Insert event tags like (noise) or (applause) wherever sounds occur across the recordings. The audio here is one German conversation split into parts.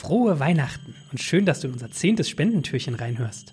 Frohe Weihnachten und schön, dass du in unser zehntes Spendentürchen reinhörst.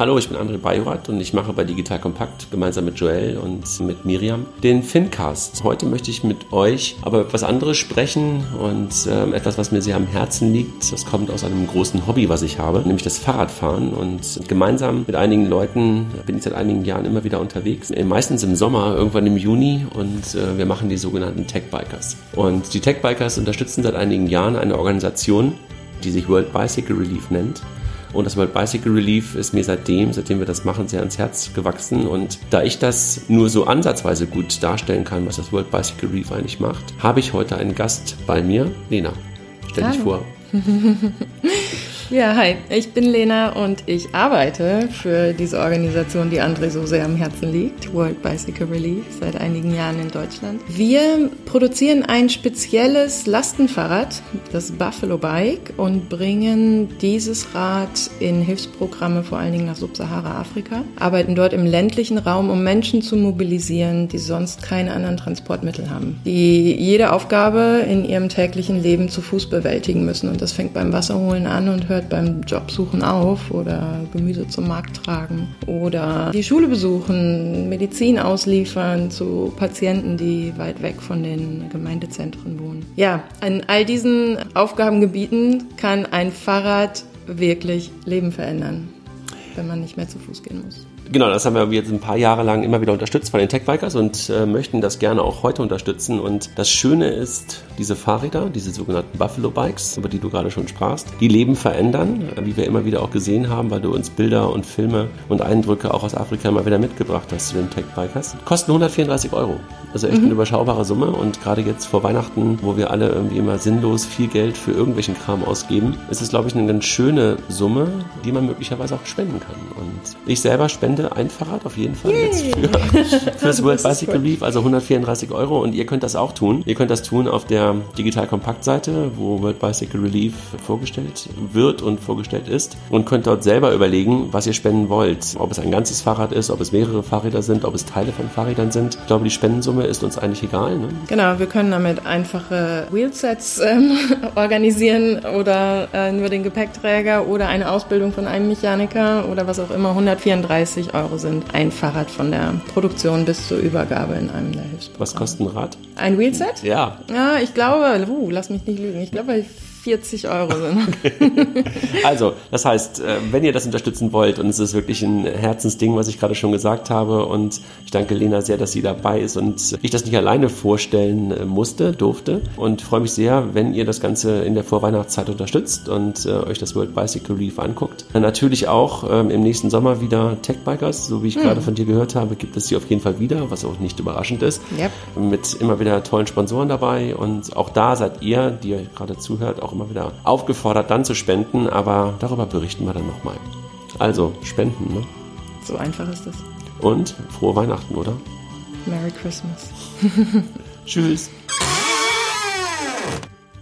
Hallo, ich bin André Bajorat und ich mache bei Digital Kompakt gemeinsam mit Joel und mit Miriam den Fincast. Heute möchte ich mit euch aber etwas anderes sprechen und äh, etwas, was mir sehr am Herzen liegt. Das kommt aus einem großen Hobby, was ich habe, nämlich das Fahrradfahren. Und gemeinsam mit einigen Leuten bin ich seit einigen Jahren immer wieder unterwegs. Meistens im Sommer, irgendwann im Juni und äh, wir machen die sogenannten Tech Bikers. Und die Tech Bikers unterstützen seit einigen Jahren eine Organisation, die sich World Bicycle Relief nennt. Und das World Bicycle Relief ist mir seitdem, seitdem wir das machen, sehr ans Herz gewachsen. Und da ich das nur so ansatzweise gut darstellen kann, was das World Bicycle Relief eigentlich macht, habe ich heute einen Gast bei mir. Lena, stell dich vor. (laughs) Ja, hi, ich bin Lena und ich arbeite für diese Organisation, die André so sehr am Herzen liegt, World Bicycle Relief, seit einigen Jahren in Deutschland. Wir produzieren ein spezielles Lastenfahrrad, das Buffalo Bike, und bringen dieses Rad in Hilfsprogramme, vor allen Dingen nach Subsahara-Afrika, arbeiten dort im ländlichen Raum, um Menschen zu mobilisieren, die sonst keine anderen Transportmittel haben, die jede Aufgabe in ihrem täglichen Leben zu Fuß bewältigen müssen. Und das fängt beim Wasserholen an und hört hört beim Jobsuchen auf oder Gemüse zum Markt tragen oder die Schule besuchen, Medizin ausliefern zu Patienten, die weit weg von den Gemeindezentren wohnen. Ja, an all diesen Aufgabengebieten kann ein Fahrrad wirklich Leben verändern, wenn man nicht mehr zu Fuß gehen muss. Genau, das haben wir jetzt ein paar Jahre lang immer wieder unterstützt von den Tech-Bikers und äh, möchten das gerne auch heute unterstützen. Und das Schöne ist, diese Fahrräder, diese sogenannten Buffalo-Bikes, über die du gerade schon sprachst, die Leben verändern, wie wir immer wieder auch gesehen haben, weil du uns Bilder und Filme und Eindrücke auch aus Afrika immer wieder mitgebracht hast zu den Tech-Bikers. Kosten 134 Euro. Also echt mhm. eine überschaubare Summe und gerade jetzt vor Weihnachten, wo wir alle irgendwie immer sinnlos viel Geld für irgendwelchen Kram ausgeben, ist es, glaube ich, eine ganz schöne Summe, die man möglicherweise auch spenden kann. Und ich selber spende ein Fahrrad auf jeden Fall Yay. jetzt für, für (laughs) das (laughs) World Bicycle Relief, also 134 Euro und ihr könnt das auch tun. Ihr könnt das tun auf der Digital Kompakt Seite, wo World Bicycle Relief vorgestellt wird und vorgestellt ist und könnt dort selber überlegen, was ihr spenden wollt. Ob es ein ganzes Fahrrad ist, ob es mehrere Fahrräder sind, ob es Teile von Fahrrädern sind. Ich glaube, die Spendensumme Summe ist uns eigentlich egal. Ne? Genau, wir können damit einfache Wheelsets ähm, (laughs) organisieren oder äh, nur den Gepäckträger oder eine Ausbildung von einem Mechaniker oder was auch immer. 134 Euro sind ein Fahrrad von der Produktion bis zur Übergabe in einem der Hilfsprogramme. Was kostet ein Rad? Ein Wheelset? Ja. Ja, ich glaube, uh, lass mich nicht lügen, ich glaube, 40 Euro sind. also, das heißt, äh, wenn ihr das unterstützen wollt, und es ist wirklich ein Herzensding, was ich gerade schon gesagt habe, und ich danke Lena sehr, dass sie dabei ist und ich das nicht alleine vorstellen äh, musste, durfte, und freue mich sehr, wenn ihr das Ganze in der Vorweihnachtszeit unterstützt und äh, euch das World Bicycle Reef anguckt. Natürlich auch ähm, im nächsten Sommer wieder Tech Bikers, so wie ich hm. gerade von dir gehört habe, gibt es sie auf jeden Fall wieder, was auch nicht überraschend ist, yep. mit immer wieder tollen Sponsoren dabei und auch da seid ihr, die ihr gerade zuhört, auch auch immer wieder aufgefordert, dann zu spenden, aber darüber berichten wir dann nochmal. Also, spenden, ne? So einfach ist es. Und frohe Weihnachten, oder? Merry Christmas. (laughs) Tschüss.